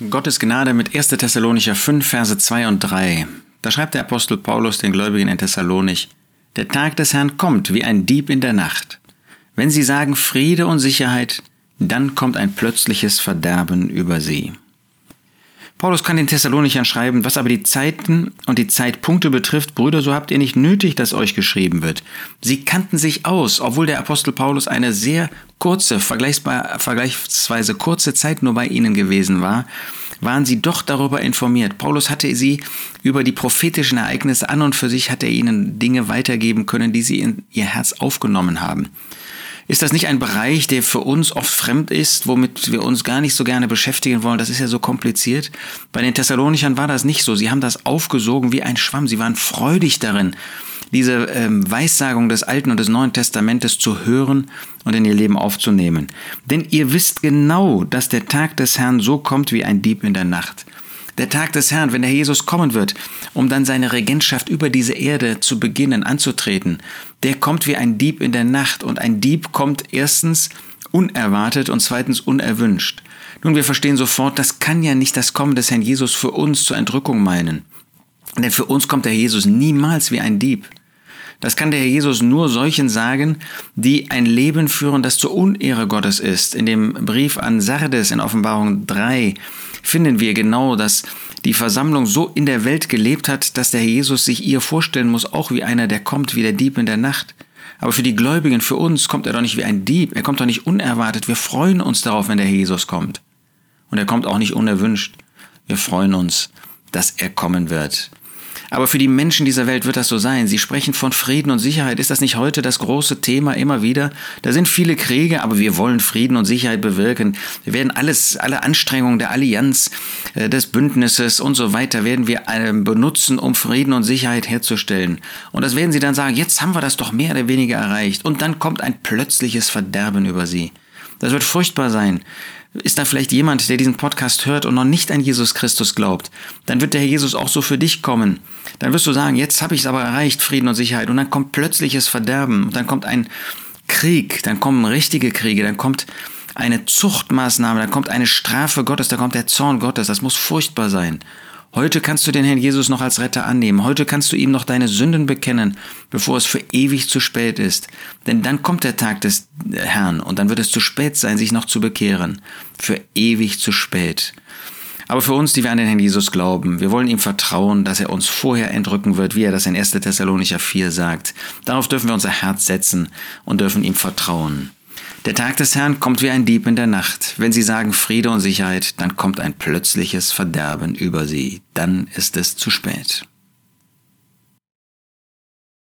Gottes Gnade mit 1. Thessalonicher 5, Verse 2 und 3. Da schreibt der Apostel Paulus den Gläubigen in Thessalonich, Der Tag des Herrn kommt wie ein Dieb in der Nacht. Wenn sie sagen Friede und Sicherheit, dann kommt ein plötzliches Verderben über sie. Paulus kann den Thessalonichern schreiben, was aber die Zeiten und die Zeitpunkte betrifft, Brüder, so habt ihr nicht nötig, dass euch geschrieben wird. Sie kannten sich aus, obwohl der Apostel Paulus eine sehr kurze, vergleichsweise kurze Zeit nur bei ihnen gewesen war, waren sie doch darüber informiert. Paulus hatte sie über die prophetischen Ereignisse an und für sich hat er ihnen Dinge weitergeben können, die sie in ihr Herz aufgenommen haben. Ist das nicht ein Bereich, der für uns oft fremd ist, womit wir uns gar nicht so gerne beschäftigen wollen? Das ist ja so kompliziert. Bei den Thessalonichern war das nicht so. Sie haben das aufgesogen wie ein Schwamm. Sie waren freudig darin, diese ähm, Weissagung des Alten und des Neuen Testamentes zu hören und in ihr Leben aufzunehmen. Denn ihr wisst genau, dass der Tag des Herrn so kommt wie ein Dieb in der Nacht. Der Tag des Herrn, wenn der Jesus kommen wird, um dann seine Regentschaft über diese Erde zu beginnen, anzutreten, der kommt wie ein Dieb in der Nacht. Und ein Dieb kommt erstens unerwartet und zweitens unerwünscht. Nun, wir verstehen sofort, das kann ja nicht das Kommen des Herrn Jesus für uns zur Entrückung meinen. Denn für uns kommt der Jesus niemals wie ein Dieb. Das kann der Herr Jesus nur solchen sagen, die ein Leben führen, das zur Unehre Gottes ist. In dem Brief an Sardes in Offenbarung 3 finden wir genau, dass die Versammlung so in der Welt gelebt hat, dass der Herr Jesus sich ihr vorstellen muss, auch wie einer, der kommt, wie der Dieb in der Nacht. Aber für die Gläubigen, für uns kommt er doch nicht wie ein Dieb, er kommt doch nicht unerwartet. Wir freuen uns darauf, wenn der Jesus kommt. Und er kommt auch nicht unerwünscht. Wir freuen uns, dass er kommen wird. Aber für die Menschen dieser Welt wird das so sein. Sie sprechen von Frieden und Sicherheit. Ist das nicht heute das große Thema immer wieder? Da sind viele Kriege, aber wir wollen Frieden und Sicherheit bewirken. Wir werden alles, alle Anstrengungen der Allianz, äh, des Bündnisses und so weiter werden wir äh, benutzen, um Frieden und Sicherheit herzustellen. Und das werden sie dann sagen, jetzt haben wir das doch mehr oder weniger erreicht. Und dann kommt ein plötzliches Verderben über sie. Das wird furchtbar sein. Ist da vielleicht jemand, der diesen Podcast hört und noch nicht an Jesus Christus glaubt? Dann wird der Herr Jesus auch so für dich kommen. Dann wirst du sagen, jetzt habe ich es aber erreicht, Frieden und Sicherheit. Und dann kommt plötzliches Verderben. Und dann kommt ein Krieg, dann kommen richtige Kriege, dann kommt eine Zuchtmaßnahme, dann kommt eine Strafe Gottes, dann kommt der Zorn Gottes. Das muss furchtbar sein. Heute kannst du den Herrn Jesus noch als Retter annehmen. Heute kannst du ihm noch deine Sünden bekennen, bevor es für ewig zu spät ist. Denn dann kommt der Tag des Herrn und dann wird es zu spät sein, sich noch zu bekehren. Für ewig zu spät. Aber für uns, die wir an den Herrn Jesus glauben, wir wollen ihm vertrauen, dass er uns vorher entrücken wird, wie er das in 1. Thessalonicher 4 sagt. Darauf dürfen wir unser Herz setzen und dürfen ihm vertrauen. Der Tag des Herrn kommt wie ein Dieb in der Nacht. Wenn sie sagen Friede und Sicherheit, dann kommt ein plötzliches Verderben über sie. Dann ist es zu spät.